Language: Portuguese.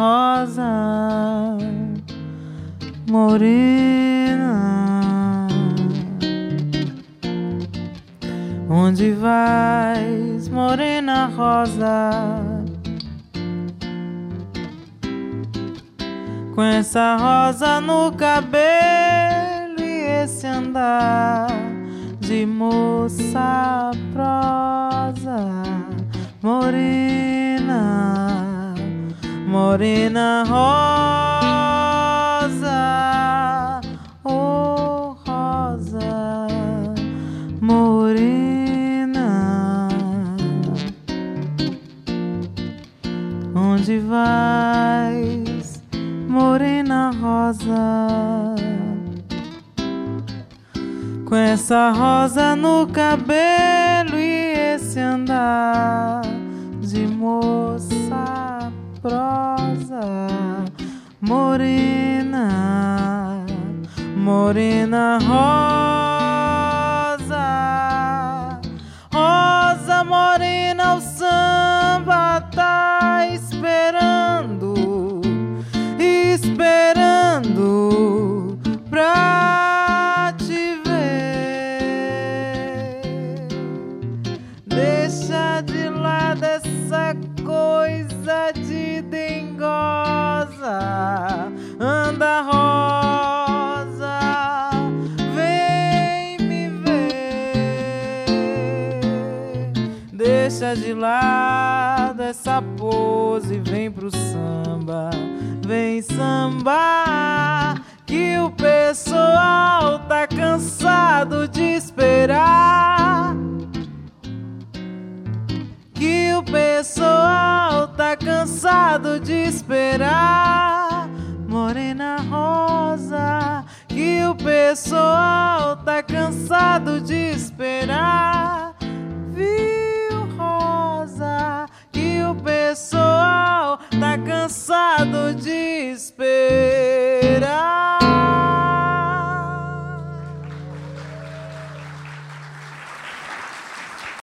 rosa morena. Onde vais, morena rosa? Com essa rosa no cabelo e esse andar de moça prosa morena, morena rosa, oh rosa morena, onde vais, morena rosa? Com essa rosa no cabelo e esse andar de moça morena, morena rosa, Anda rosa, vem me ver. Deixa de lado essa pose, vem pro samba, vem samba. Que o pessoal tá cansado de esperar. Que o pessoal tá cansado de esperar. Pessoal tá cansado de esperar. Viu, rosa, que o pessoal tá cansado de esperar.